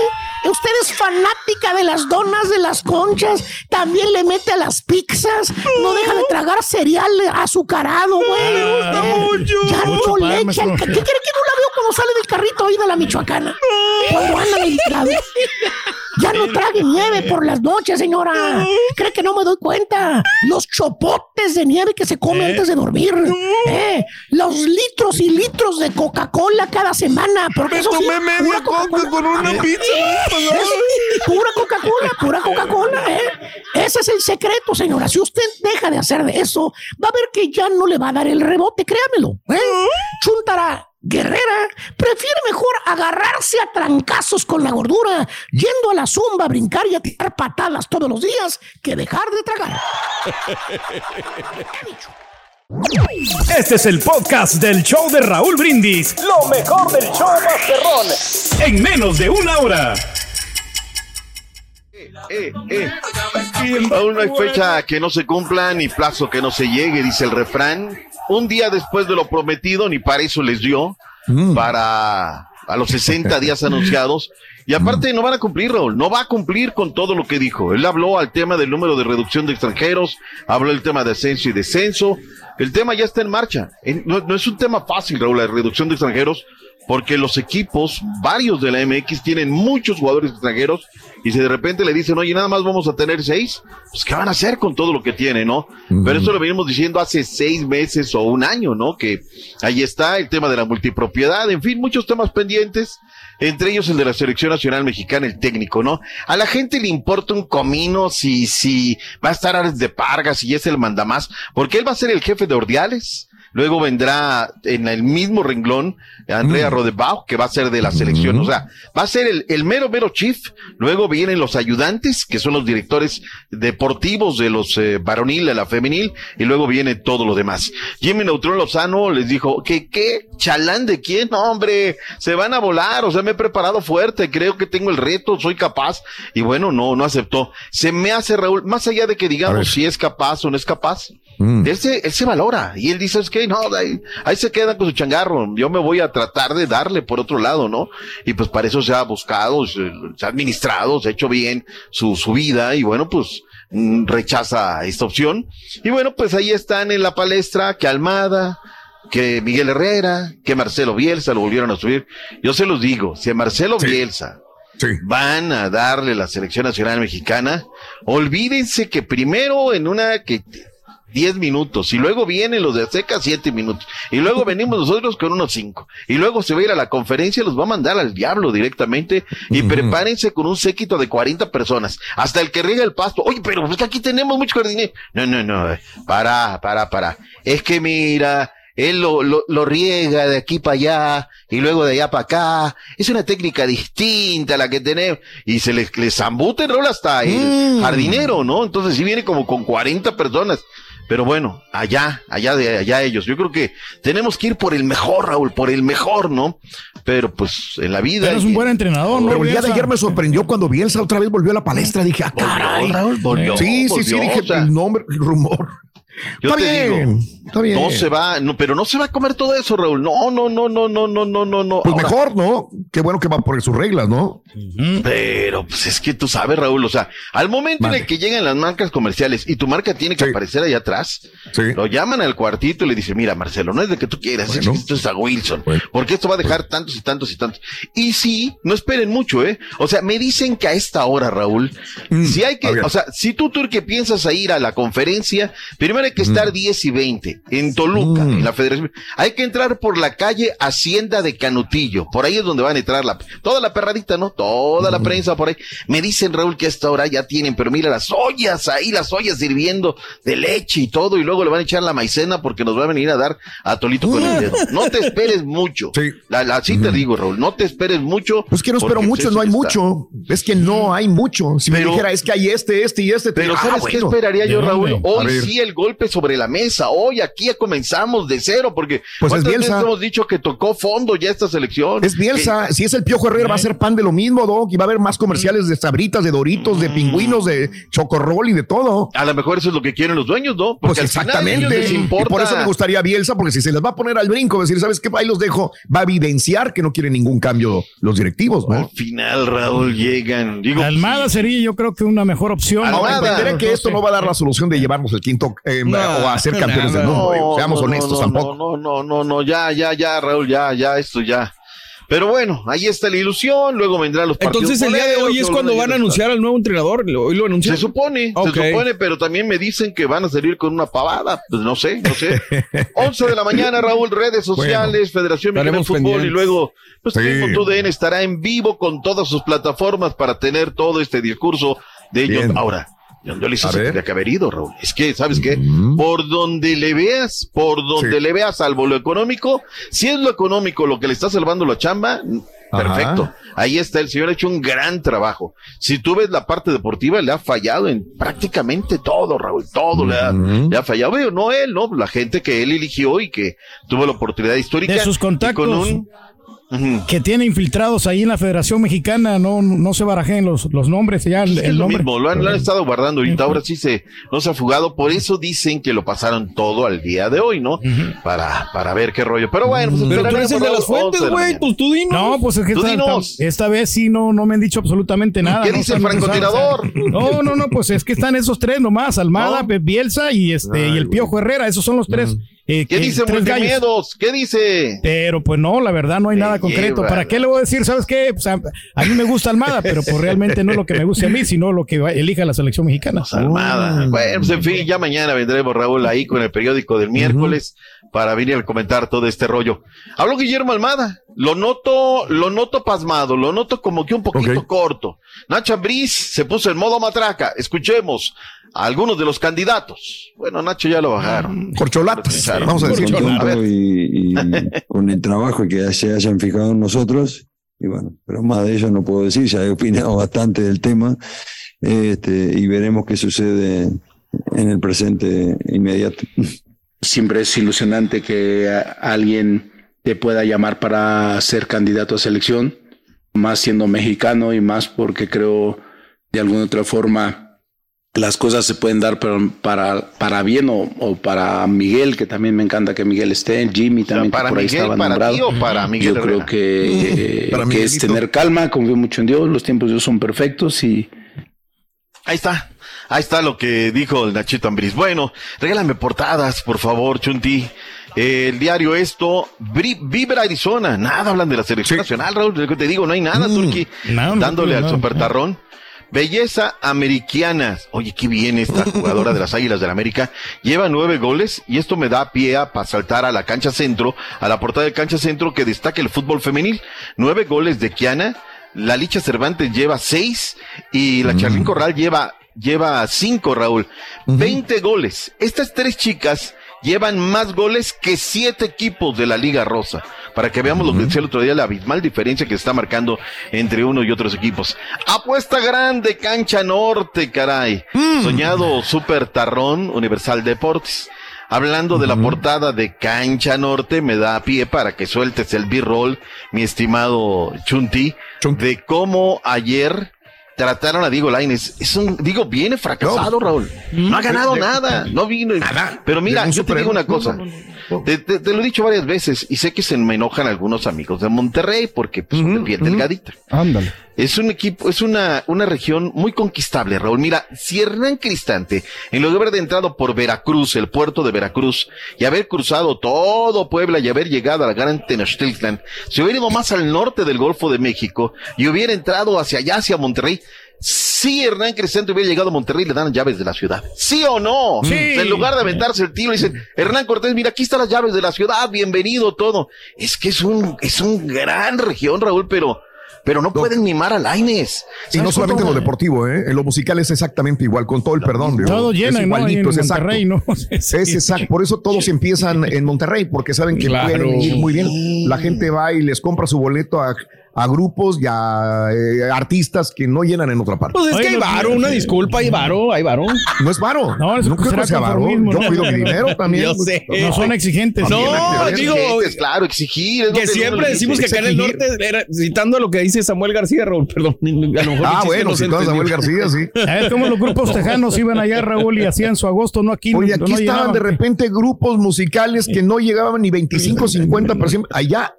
Usted es fanática de las donas, de las conchas, también le mete a las pizzas, no deja de tragar cereal azucarado, güey. Eh, Ya Mucho no pan, le echa. el maestro. ca- ¿Qué cree que no la veo cuando sale del carrito ahí de la Michoacana? Cuando anda. Ya no trague nieve por las noches, señora. ¿Cree que no me doy cuenta? Los chopotes de nieve que se come ¿Eh? antes de dormir. ¿Eh? Los litros y litros de Coca-Cola cada semana. Porque eso sí, pura Coca-Cola. con una pizza. Es pura Coca-Cola, pura Coca-Cola, ¿eh? Ese es el secreto, señora. Si usted deja de hacer de eso, va a ver que ya no le va a dar el rebote, créamelo. ¿eh? Chuntara Guerrera prefiere mejor agarrarse a trancazos con la gordura, yendo a la zumba a brincar y a tirar patadas todos los días, que dejar de tragar. [LAUGHS] Este es el podcast del show de Raúl Brindis. Lo mejor del show Masterrón. En menos de una hora. Eh, eh. Aún no hay fecha que no se cumpla ni plazo que no se llegue, dice el refrán. Un día después de lo prometido, ni para eso les dio, para a los 60 días anunciados. Y aparte no van a cumplir, Raúl, no va a cumplir con todo lo que dijo. Él habló al tema del número de reducción de extranjeros, habló del tema de ascenso y descenso. El tema ya está en marcha. En- No, no es un tema fácil, Raúl, la reducción de extranjeros, porque los equipos, varios de la MX, tienen muchos jugadores extranjeros y si de repente le dicen, oye, nada más vamos a tener seis, pues ¿qué van a hacer con todo lo que tiene, no? Pero eso lo venimos diciendo hace seis meses o un año, ¿no? Que ahí está el tema de la multipropiedad, en fin, muchos temas pendientes, entre ellos el de la selección nacional mexicana, el técnico, ¿no? A la gente le importa un comino si, si va a estar Ares de Pargas y es el mandamás, porque él va a ser el jefe de Ordiales. Luego vendrá en el mismo renglón Andrea Rodebach, que va a ser de la selección, o sea, va a ser el, el mero, mero chief, luego vienen los ayudantes, que son los directores deportivos de los eh, varonil, de la femenil, y luego viene todo lo demás. Jimmy Neutrón Lozano les dijo, ¿qué, qué? ¿Chalán de quién? No, hombre, se van a volar, o sea, me he preparado fuerte, creo que tengo el reto, soy capaz, y bueno, no, no aceptó. Se me hace, Raúl, más allá de que digamos si es capaz o no es capaz, él, se, él se valora y él dice, es que no, ahí, ahí se queda con su changarro, yo me voy a tratar de darle por otro lado, ¿no? Y pues para eso se ha buscado, se, se ha administrado, se ha hecho bien su, su vida y bueno, pues mm, rechaza esta opción. Y bueno, pues ahí están en la palestra que Almada, que Miguel Herrera, que Marcelo Bielsa lo volvieron a subir. Yo se los digo, si a Marcelo Bielsa van a darle la selección nacional mexicana, olvídense que primero en una que 10 minutos, y luego vienen los de Azteca 7 minutos, y luego venimos nosotros con unos 5, y luego se va a ir a la conferencia, los va a mandar al diablo directamente, y prepárense con un séquito de 40 personas, hasta el que riega el pasto, oye, pero pues que aquí tenemos mucho jardinero, no, no, no, eh, para, para, para, es que mira, él lo, lo, lo riega de aquí para allá y luego de allá para acá. Es una técnica distinta a la que tenemos. Y se les, les zambute el rol hasta el jardinero, ¿no? Entonces sí viene como con 40 personas. Pero bueno, allá, allá de allá ellos. Yo creo que tenemos que ir por el mejor, Raúl, por el mejor, ¿no? Pero pues en la vida. Pero es un buen entrenador, ¿no? Pero el día de ayer me sorprendió cuando Bielsa otra vez volvió a la palestra. Dije, ah, caray. Raúl, volvió, sí, sí, sí, dije, o sea. el nombre, el rumor. Está bien, está bien. No se va, no, pero no se va a comer todo eso, Raúl. No, no, no, no, no, no, no, no. Pues Ahora, mejor, ¿no? Qué bueno que va por sus reglas, ¿no? Pero pues es que tú sabes, Raúl, o sea, al momento en el que llegan las marcas comerciales y tu marca tiene que aparecer allá atrás, lo llaman al cuartito y le dicen, mira, Marcelo, no es de que tú quieras, bueno. esto es a Wilson, porque esto va a dejar tantos y tantos y tantos. Y sí, no esperen mucho, ¿eh? O sea, me dicen que a esta hora, Raúl, mm. si hay que, o sea, si tú, Turque, piensas a ir a la conferencia, primero hay que estar 10 y 20 en Toluca, en la Federación. Hay que entrar por la calle Hacienda de Canutillo, por ahí es donde van a entrar la, toda la perradita, ¿no? Toda la prensa por ahí. Me dicen, Raúl, que a esta hora ya tienen, pero mira las ollas ahí, las ollas sirviendo de leche y todo, y luego le van a echar la maicena porque nos va a venir a dar a Tolito con el dedo. No te esperes mucho. La, la- así te digo, Raúl, no te esperes mucho. Pues que no espero mucho, pues, no hay está. mucho. Es que no hay mucho. Si me Pero- dijera, es que hay este, este y este. te Pero diría, ¿sabes ah, qué esperaría yo, ¿De Raúl? Hoy sí el golpe sobre la mesa. Hoy aquí ya comenzamos de cero, porque Pues es ¿cuántas veces Bielsa. hemos dicho que tocó fondo ya esta selección? Es Bielsa, si es el Piojo Herrera, va a ser pan de lo mismo, Doc, y va a haber más comerciales de sabritas, de doritos, de pingüinos, de chocorrol y de todo. A lo mejor eso es lo que quieren los dueños, ¿no? Porque Pues al final a ellos exactamente. les Y importa. por eso me gustaría Bielsa, porque si se les va a poner al brinco, decir, ¿sabes qué? Ahí los dejo, va a evidenciar que no quieren ningún cambio los directivos, ¿no? Al final, Raúl, llegan. Digo, Almada sería, yo creo que una mejor opción. Ahora Almada. entenderé que esto no va a dar la solución de llevarnos el quinto eh, o a ser campeones del mundo. digo, Seamos no, honestos no, tampoco. No, no, no, no, ya, ya, ya, Raúl, ya, ya, esto ya. Pero bueno, ahí está la ilusión, luego vendrán los partidos. Entonces el día de hoy es cuando van a anunciar al nuevo entrenador. Hoy lo anuncian. Se supone, se supone, pero también me dicen que van a salir con una pavada. Pues no sé, no sé. [LAUGHS] 11 de la mañana, Raúl, redes sociales, Federación Mexicana de Fútbol pendientes. y luego, pues Sí. TUDN estará en vivo con todas sus plataformas para tener todo este discurso de ellos. Bien. Ahora, John Dolis A se tendría que haber ido, Raúl. Es que, ¿sabes qué? Por donde le veas, por donde Sí. le veas, salvo lo económico, si es lo económico lo que le está salvando la chamba, perfecto. Ahí está, el señor ha hecho un gran trabajo. Si tú ves la parte deportiva, le ha fallado en prácticamente todo, Raúl, todo le, ha, le ha fallado. No él, no, la gente que él eligió y que tuvo la oportunidad histórica. De sus y contactos. Con un, Que tiene infiltrados ahí en la Federación Mexicana, no, no se barajen los, los nombres, ya el, Es el lo nombre. mismo, lo han, lo han estado guardando ahorita, ahora sí se, no se ha fugado, por eso dicen que lo pasaron todo al día de hoy, ¿no? Para, para ver qué rollo. Pero bueno, pues Pero tú esperaremos eres el de las fuentes, 11 de la güey. mañana. Pues tú dinos. No, pues es que esta, dinos. esta- esta vez sí no, no me han dicho absolutamente nada. ¿Qué no dice el francotirador? No, no, no, pues es que están esos tres nomás, Almada, Bielsa y este y el Piojo Herrera, esos son los tres. Eh, ¿Qué dice. Multimiedos? ¿Qué dice? Pero pues no, la verdad no hay nada concreto. lleva, ¿Para qué le voy a decir? ¿Sabes qué? Pues, a, a mí me gusta Almada, pero pues realmente no es lo que me guste a mí, sino lo que va- elija la selección mexicana. Almada. Bueno, pues en fin, ya mañana vendremos, Raúl, ahí con el periódico del miércoles para venir a comentar todo este rollo. Habló Guillermo Almada. Lo noto, lo noto pasmado, lo noto como que un poquito corto. Nacha Briz se puso en modo matraca. Escuchemos a algunos de los candidatos. Bueno, Nacho ya lo bajaron. Corcholatas, vamos a decir. Ver. y, y con el trabajo que se hayan fijado en nosotros, y bueno, pero más de ello no puedo decir, ya he opinado bastante del tema, este, y veremos qué sucede en el presente inmediato. Siempre es ilusionante que alguien te pueda llamar para ser candidato a selección, más siendo mexicano y más porque creo de alguna otra forma las cosas se pueden dar para, para, para bien o, o para Miguel, que también me encanta que Miguel esté, Jimmy también que para por ahí Miguel, estaba para nombrado. ti o para Miguel Yo creo que, Para que es tener calma, confío mucho en Dios, los tiempos de Dios son perfectos y Ahí está. Ahí está lo que dijo el Nachito Ambriz. Bueno, regálame portadas, por favor, Chunti. Eh, el diario esto, Vibra Arizona. Nada hablan de la selección nacional, Raúl. Que Te digo, no hay nada, no, dándole no, al no. supertarrón. Belleza americana. Oye, qué bien esta [LAUGHS] jugadora de las Águilas del América. Lleva nueve goles y esto me da pie a para saltar a la cancha centro, a la portada de cancha centro que destaca el fútbol femenil. Nueve goles de Kiana. La Licha Cervantes lleva seis y la Charlín Corral lleva, lleva cinco, Raúl. Veinte goles. Estas tres chicas llevan más goles que siete equipos de la Liga Rosa. Para que veamos lo que decía el otro día, la abismal diferencia que se está marcando entre uno y otros equipos. Apuesta grande, cancha norte, caray. Soñado Super Tarrón, Universal Deportes. Hablando de la portada de Cancha Norte, me da pie para que sueltes el B-roll, mi estimado Chunti, de cómo ayer trataron a Diego Laines. Es un, digo, viene fracasado, Raúl. No ha ganado De- nada, no vino. Pero mira, yo te digo una cosa. Te, te- te lo he dicho varias veces y sé que se me enojan algunos amigos de Monterrey porque pues, son de piel delgadita. Ándale. Es un equipo, es una, una región muy conquistable, Raúl. Mira, si Hernán Cristante, en lugar de haber entrado por Veracruz, el puerto de Veracruz, y haber cruzado todo Puebla y haber llegado a la gran Tenochtitlan, si hubiera ido más al norte del Golfo de México y hubiera entrado hacia allá, hacia Monterrey, si Hernán Cristante hubiera llegado a Monterrey, le dan llaves de la ciudad. ¿Sí o no? Sí. En lugar de aventarse el tiro, dicen, Hernán Cortés, mira, aquí están las llaves de la ciudad, bienvenido, todo. Es que es un, es un gran región, Raúl, pero, pero no pueden mimar a Laines. Y no solamente en lo deportivo, ¿eh? en lo musical es exactamente igual, con todo el perdón. digo, Todo llena, es ¿no? igualito, En es exacto. Monterrey, ¿no? [LAUGHS] Es exacto, por eso todos empiezan en Monterrey, porque saben que Claro. pueden ir muy bien. La gente va y les compra su boleto a, a grupos y a eh, artistas que no llenan en otra parte. Pues es que hay varo, una disculpa, hay varo, hay varo. No es varo. No, es- no creo que sea varo. Yo cuido mi dinero [LAUGHS] también. Yo sé. No son exigentes. No, digo, exigentes, claro, exigir. es que siempre decimos que acá en el norte, era, citando lo que dice Samuel García, Raúl, perdón. [LAUGHS] A lo mejor el Ah, bueno, todo entendió. Samuel García, sí. [LAUGHS] A ver cómo los grupos tejanos iban allá, Raúl, y hacían su agosto, no aquí. Oye, aquí no estaban de repente grupos musicales que no llegaban ni 25, 50 allá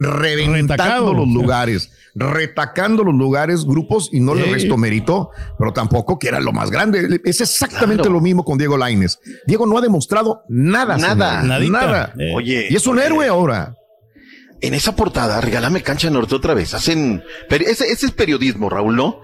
reventando Retacado. los lugares, retacando los lugares, grupos, y no le resto mérito, pero tampoco que era lo más grande. Es exactamente lo mismo con Diego Laines. Diego no ha demostrado nada. Nada. señor. Nada. Eh. Oye. Y es un oye, héroe ahora. En esa portada, regálame Cancha Norte otra vez. Hacen. ese, ese es periodismo, Raúl, ¿no?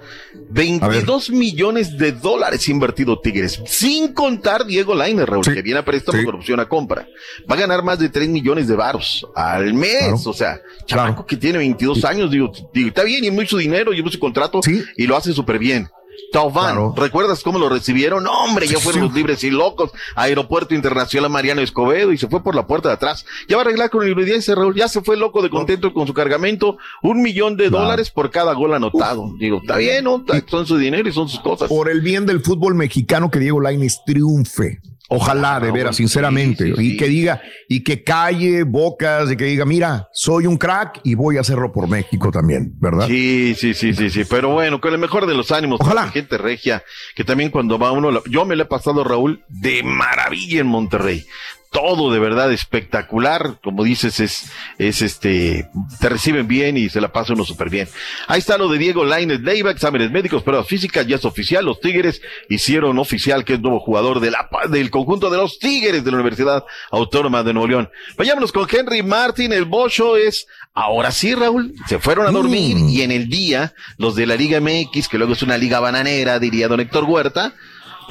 22 millones de dólares invertido Tigres. Sin contar Diego Lainer, Raúl, Sí. que viene a préstamo Sí. por opción a compra. Va a ganar más de 3 millones de varos al mes. Claro. O sea, chamaco que tiene 22 años, digo, digo, está bien y es mucho dinero y mucho contrato y lo hace súper bien. Taubán, Claro. ¿recuerdas cómo lo recibieron? No, hombre, ya fueron sí. los libres y locos. Aeropuerto Internacional Mariano Escobedo y se fue por la puerta de atrás. Ya va a arreglar con el Raúl. Ya se fue loco de contento con su cargamento. Un millón de Claro. dólares por cada gol anotado. Digo, está bien, ¿no? Son su dinero y son sus cosas. Por el bien del fútbol mexicano que Diego Laines triunfe. Ojalá, de veras, sinceramente. sí, sí. Y que diga, y que calle bocas, y que diga, mira, soy un crack y voy a hacerlo por México también, ¿verdad? Sí, sí, sí, sí, sí. Pero bueno, con el mejor de los ánimos. Ojalá. la Gente regia, que también cuando va uno, yo me lo he pasado, Raúl, de maravilla en Monterrey. Todo de verdad espectacular. Como dices, es, es este, te reciben bien y se la pasa uno súper bien. Ahí está lo de Diego Lainez Leiva, exámenes médicos, pruebas físicas, ya es oficial. Los Tigres hicieron oficial que es nuevo jugador de la, del conjunto de los Tigres de la Universidad Autónoma de Nuevo León. Vayámonos con Henry Martin, el Bocho es, ahora sí, Raúl, se fueron a dormir y en el día, los de la Liga MX, que luego es una liga bananera, diría don Héctor Huerta,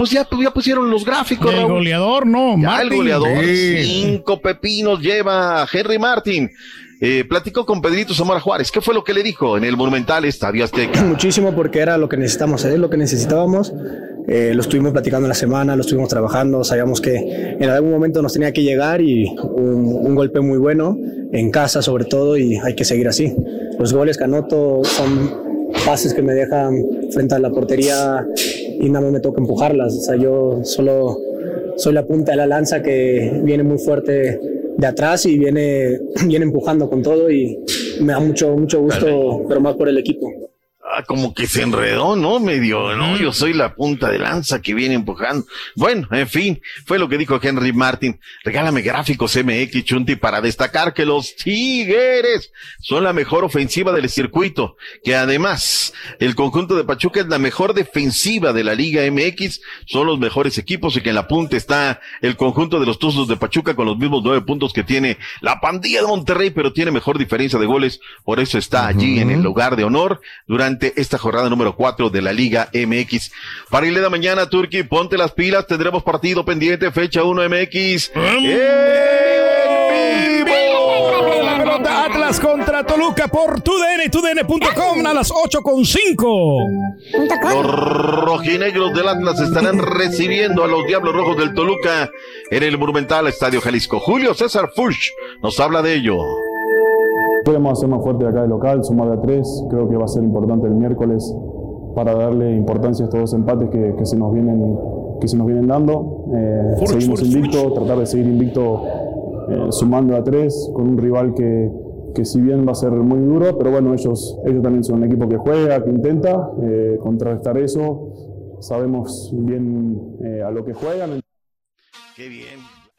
pues ya, ya pusieron los gráficos. El Raúl. goleador, no, Ya el goleador, Sí. cinco pepinos lleva Henry Martin. Eh, platicó con Pedrito Zamora Juárez. ¿Qué fue lo que le dijo en el Monumental Estadio Azteca? Muchísimo porque era lo que necesitamos, es lo que necesitábamos. Eh, lo estuvimos platicando en la semana, lo estuvimos trabajando, sabíamos que en algún momento nos tenía que llegar y un, un golpe muy bueno, en casa sobre todo, y hay que seguir así. Los goles que anoto son pases que me dejan frente a la portería y nada más me toca empujarlas. O sea, yo solo soy la punta de la lanza que viene muy fuerte de atrás y viene, [CLEARS THROAT] viene empujando con todo y me da mucho, mucho gusto, pero más por el equipo. Ah, como que se enredó, ¿no? Medio, ¿no? Yo soy la punta de lanza que viene empujando. Bueno, en fin, fue lo que dijo Henry Martin. Regálame gráficos MX Chunti para destacar que los Tigres son la mejor ofensiva del circuito, que además el conjunto de Pachuca es la mejor defensiva de la Liga MX, son los mejores equipos y que en la punta está el conjunto de los Tuzos de Pachuca con los mismos nueve puntos que tiene la pandilla de Monterrey, pero tiene mejor diferencia de goles, por eso está allí en el lugar de honor durante esta jornada número cuatro de la Liga MX. Para irle de mañana, Turki, ponte las pilas, tendremos partido pendiente, fecha 1 MX. La pelota Atlas contra Toluca por TUDN, TUDN.com a las 8.5. Los rojinegros del Atlas estarán [LAUGHS] recibiendo a los Diablos Rojos del Toluca en el Monumental Estadio Jalisco. Julio César Fuchs nos habla de ello. Podemos hacer más fuerte acá de local, sumar de a tres. Creo que va a ser importante el miércoles para darle importancia a estos dos empates que, que se, nos vienen, que se nos vienen dando. Eh, seguimos invicto, tratar de seguir invicto eh, sumando a tres con un rival que, que si bien va a ser muy duro, pero bueno, ellos, ellos también son un equipo que juega, que intenta eh, contrarrestar eso. Sabemos bien eh, a lo que juegan. Qué bien.